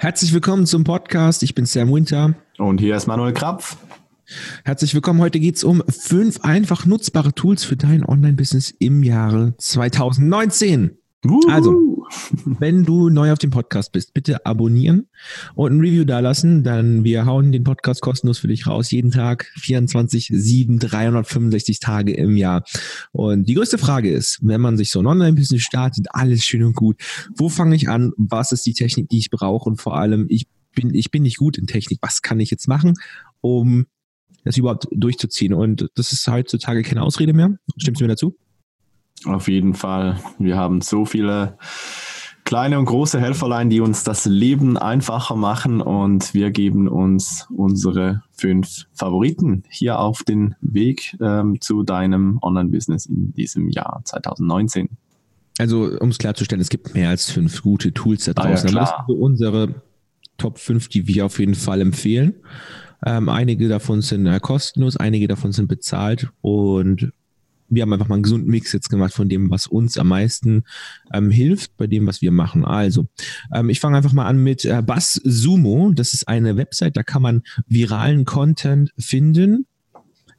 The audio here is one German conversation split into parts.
Herzlich willkommen zum Podcast. Ich bin Sam Winter. Und hier ist Manuel Krapf. Herzlich willkommen. Heute geht es um fünf einfach nutzbare Tools für dein Online-Business im Jahre 2019. Uhu. Also, wenn du neu auf dem Podcast bist, bitte abonnieren und ein Review dalassen. Dann wir hauen den Podcast kostenlos für dich raus. Jeden Tag, 24, 7, 365 Tage im Jahr. Und die größte Frage ist, wenn man sich so ein Online-Business startet, alles schön und gut. Wo fange ich an? Was ist die Technik, die ich brauche? Und vor allem, ich bin, ich bin nicht gut in Technik. Was kann ich jetzt machen, um das überhaupt durchzuziehen? Und das ist heutzutage keine Ausrede mehr. Stimmst du mir dazu? Auf jeden Fall. Wir haben so viele kleine und große Helferlein, die uns das Leben einfacher machen und wir geben uns unsere fünf Favoriten hier auf den Weg ähm, zu deinem Online-Business in diesem Jahr 2019. Also, um es klarzustellen, es gibt mehr als fünf gute Tools da draußen. Ah, ja, das sind unsere Top 5, die wir auf jeden Fall empfehlen. Ähm, einige davon sind äh, kostenlos, einige davon sind bezahlt und wir haben einfach mal einen gesunden Mix jetzt gemacht von dem, was uns am meisten ähm, hilft, bei dem, was wir machen. Also, ähm, ich fange einfach mal an mit äh, BuzzSumo. Das ist eine Website, da kann man viralen Content finden,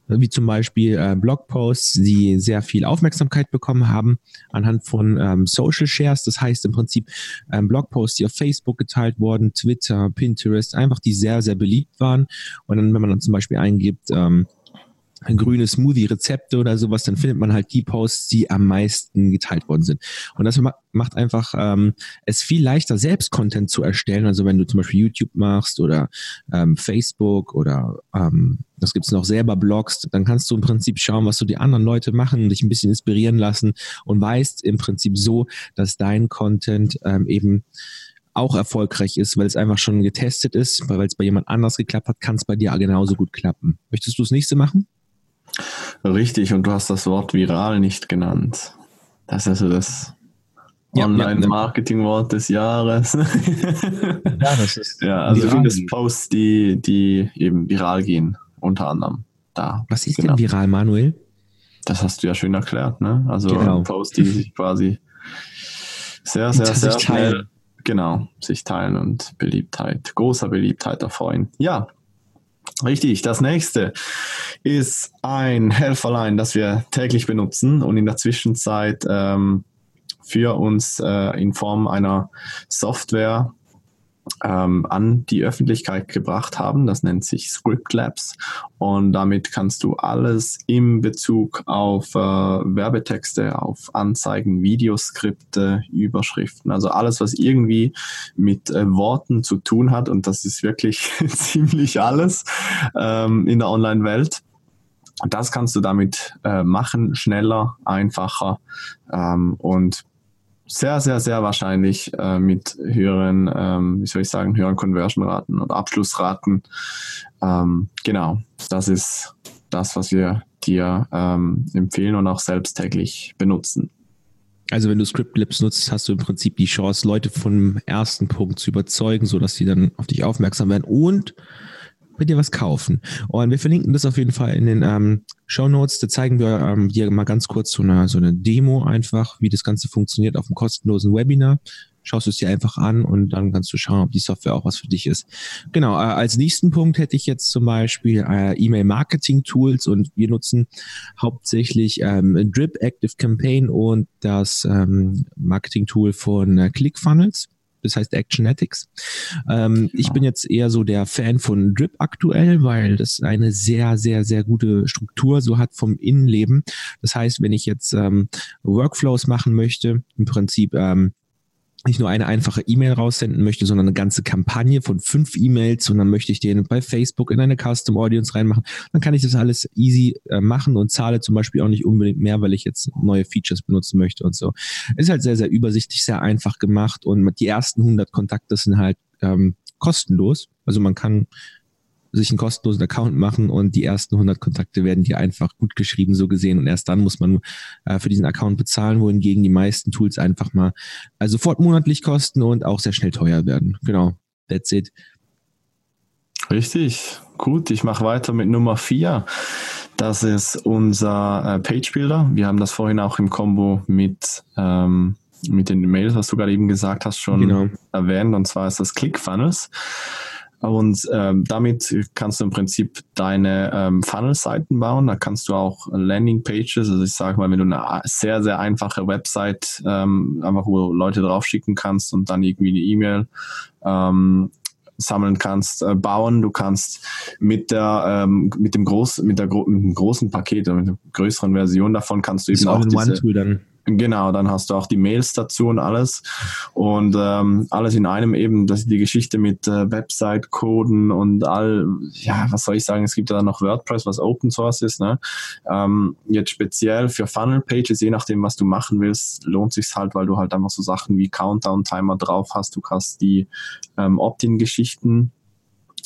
wie zum Beispiel äh, Blogposts, die sehr viel Aufmerksamkeit bekommen haben anhand von ähm, Social Shares. Das heißt im Prinzip ähm, Blogposts, die auf Facebook geteilt wurden, Twitter, Pinterest, einfach die sehr, sehr beliebt waren. Und dann, wenn man dann zum Beispiel eingibt, ähm, grüne Smoothie-Rezepte oder sowas, dann findet man halt die Posts, die am meisten geteilt worden sind. Und das macht einfach ähm, es viel leichter, selbst Content zu erstellen. Also wenn du zum Beispiel YouTube machst oder ähm, Facebook oder ähm, das gibt's noch selber Blogs, dann kannst du im Prinzip schauen, was so die anderen Leute machen, dich ein bisschen inspirieren lassen und weißt im Prinzip so, dass dein Content ähm, eben auch erfolgreich ist, weil es einfach schon getestet ist, weil es bei jemand anders geklappt hat, kann es bei dir genauso gut klappen. Möchtest du das nächste machen? Richtig, und du hast das Wort viral nicht genannt. Das ist also das Online-Marketing-Wort des Jahres. ja, das ist. Ja, also viral. findest Posts, die, die eben viral gehen, unter anderem. Da. Was ist genau. denn viral, Manuel? Das hast du ja schön erklärt, ne? Also genau. Posts, die sich quasi sehr, sehr, sehr schnell, genau, sich teilen und Beliebtheit, großer Beliebtheit erfreuen. Ja, Richtig, das nächste ist ein Helferlein, das wir täglich benutzen und in der Zwischenzeit ähm, für uns äh, in Form einer Software ähm, an die Öffentlichkeit gebracht haben. Das nennt sich Script Labs. Und damit kannst du alles im Bezug auf äh, Werbetexte, auf Anzeigen, Videoskripte, Überschriften, also alles, was irgendwie mit äh, Worten zu tun hat. Und das ist wirklich ziemlich alles ähm, in der Online-Welt. Das kannst du damit äh, machen, schneller, einfacher ähm, und sehr, sehr, sehr wahrscheinlich äh, mit höheren, ähm, wie soll ich sagen, höheren Conversion-Raten oder Abschlussraten. Ähm, genau, das ist das, was wir dir ähm, empfehlen und auch selbst täglich benutzen. Also wenn du Script nutzt, hast du im Prinzip die Chance, Leute vom ersten Punkt zu überzeugen, sodass sie dann auf dich aufmerksam werden und bei dir was kaufen. Und wir verlinken das auf jeden Fall in den ähm, Show Notes. Da zeigen wir ähm, dir mal ganz kurz so eine, so eine Demo einfach, wie das Ganze funktioniert auf einem kostenlosen Webinar. Schaust du es dir einfach an und dann kannst du schauen, ob die Software auch was für dich ist. Genau, äh, als nächsten Punkt hätte ich jetzt zum Beispiel äh, E-Mail-Marketing-Tools und wir nutzen hauptsächlich ähm, Drip Active Campaign und das ähm, Marketing-Tool von äh, ClickFunnels das heißt Actionetics. Ähm, genau. Ich bin jetzt eher so der Fan von Drip aktuell, weil das eine sehr, sehr, sehr gute Struktur so hat vom Innenleben. Das heißt, wenn ich jetzt ähm, Workflows machen möchte, im Prinzip ähm, nicht nur eine einfache E-Mail raussenden möchte, sondern eine ganze Kampagne von fünf E-Mails und dann möchte ich den bei Facebook in eine Custom Audience reinmachen, dann kann ich das alles easy äh, machen und zahle zum Beispiel auch nicht unbedingt mehr, weil ich jetzt neue Features benutzen möchte und so. Ist halt sehr, sehr übersichtlich, sehr einfach gemacht und die ersten 100 Kontakte sind halt ähm, kostenlos. Also man kann sich einen kostenlosen Account machen und die ersten 100 Kontakte werden dir einfach gut geschrieben, so gesehen. Und erst dann muss man äh, für diesen Account bezahlen, wohingegen die meisten Tools einfach mal äh, sofort monatlich kosten und auch sehr schnell teuer werden. Genau, that's it. Richtig, gut. Ich mache weiter mit Nummer 4. Das ist unser äh, Page Builder. Wir haben das vorhin auch im Combo mit ähm, mit den Mails, was du gerade eben gesagt hast, schon genau. erwähnt. Und zwar ist das ClickFunnels. Und ähm, damit kannst du im Prinzip deine ähm, Funnel-Seiten bauen. Da kannst du auch Landing-Pages, also ich sage mal, wenn du eine sehr, sehr einfache Website ähm, einfach wo Leute draufschicken kannst und dann irgendwie eine E-Mail ähm, sammeln kannst, äh, bauen. Du kannst mit der ähm, mit dem groß mit der mit dem großen Paket oder mit der größeren Version davon kannst du eben auch diese, dann. Genau, dann hast du auch die Mails dazu und alles. Und ähm, alles in einem eben, das ist die Geschichte mit äh, Website-Coden und all, ja, was soll ich sagen, es gibt ja dann noch WordPress, was Open Source ist. Ne? Ähm, jetzt speziell für Funnel-Pages, je nachdem, was du machen willst, lohnt sich halt, weil du halt einfach so Sachen wie Countdown-Timer drauf hast. Du hast die ähm, Opt-in-Geschichten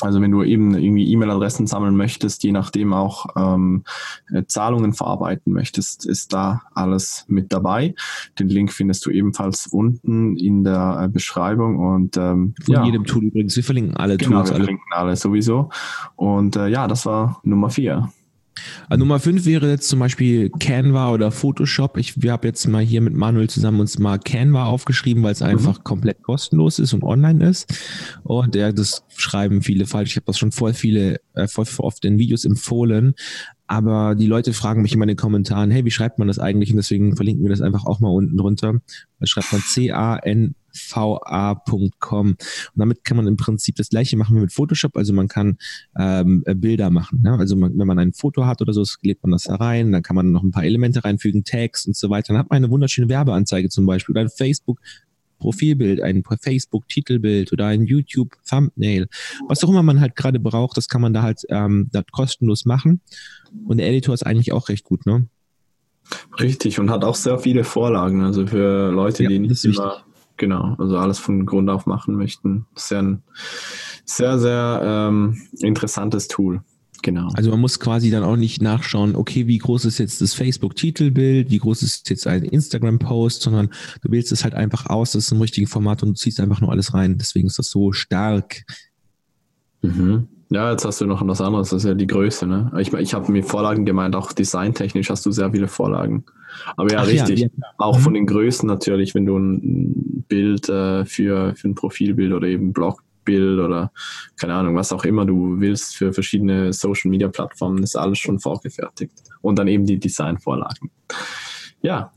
also wenn du eben irgendwie E-Mail-Adressen sammeln möchtest, je nachdem auch ähm, äh, Zahlungen verarbeiten möchtest, ist da alles mit dabei. Den Link findest du ebenfalls unten in der äh, Beschreibung und ähm, von ja. jedem Tool übrigens. Wir verlinken alle genau, Tools. Wir verlinken alle sowieso. Und äh, ja, das war Nummer vier. Also Nummer 5 wäre jetzt zum Beispiel Canva oder Photoshop. Ich, wir haben jetzt mal hier mit Manuel zusammen uns mal Canva aufgeschrieben, weil es mhm. einfach komplett kostenlos ist und online ist. Und ja, das schreiben viele falsch. Ich habe das schon voll viele, äh, voll oft in Videos empfohlen. Aber die Leute fragen mich immer in den Kommentaren, hey, wie schreibt man das eigentlich? Und deswegen verlinken wir das einfach auch mal unten drunter. Da schreibt man C-A-N va.com. Und damit kann man im Prinzip das gleiche machen wie mit Photoshop. Also man kann ähm, äh, Bilder machen. Ne? Also man, wenn man ein Foto hat oder so, lädt man das da rein, dann kann man noch ein paar Elemente reinfügen, Tags und so weiter. Dann hat man eine wunderschöne Werbeanzeige zum Beispiel oder ein Facebook Profilbild, ein Facebook-Titelbild oder ein YouTube-Thumbnail. Was auch immer man halt gerade braucht, das kann man da halt ähm, das kostenlos machen. Und der Editor ist eigentlich auch recht gut, ne? Richtig, und hat auch sehr viele Vorlagen. Also für Leute, ja, die nicht immer Genau, also alles von Grund auf machen möchten. Das ist ja ein sehr, sehr ähm, interessantes Tool. Genau. Also man muss quasi dann auch nicht nachschauen, okay, wie groß ist jetzt das Facebook-Titelbild, wie groß ist jetzt ein Instagram-Post, sondern du wählst es halt einfach aus, das ist im richtigen Format und du ziehst einfach nur alles rein. Deswegen ist das so stark. Mhm. Ja, jetzt hast du noch was anderes, das ist ja die Größe. Ne? Ich, ich habe mir Vorlagen gemeint, auch designtechnisch hast du sehr viele Vorlagen. Aber ja, Ach, richtig. Ja, ja. Auch mhm. von den Größen natürlich, wenn du ein Bild äh, für, für ein Profilbild oder eben Blogbild oder keine Ahnung, was auch immer du willst für verschiedene Social Media Plattformen, ist alles schon vorgefertigt. Und dann eben die Designvorlagen. Ja.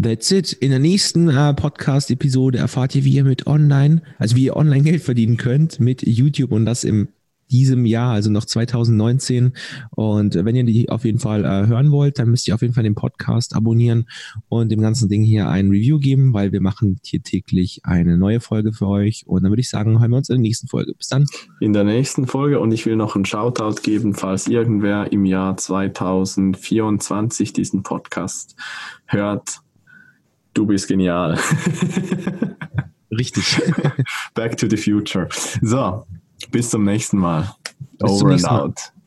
That's it. In der nächsten äh, Podcast-Episode erfahrt ihr, wie ihr mit online, also wie ihr online Geld verdienen könnt mit YouTube und das im diesem Jahr, also noch 2019. Und wenn ihr die auf jeden Fall äh, hören wollt, dann müsst ihr auf jeden Fall den Podcast abonnieren und dem ganzen Ding hier ein Review geben, weil wir machen hier täglich eine neue Folge für euch. Und dann würde ich sagen, hören wir uns in der nächsten Folge. Bis dann. In der nächsten Folge und ich will noch einen Shoutout geben, falls irgendwer im Jahr 2024 diesen Podcast hört. Du bist genial. Richtig. Back to the future. So, bis zum nächsten Mal. Bis Over and out. Mal.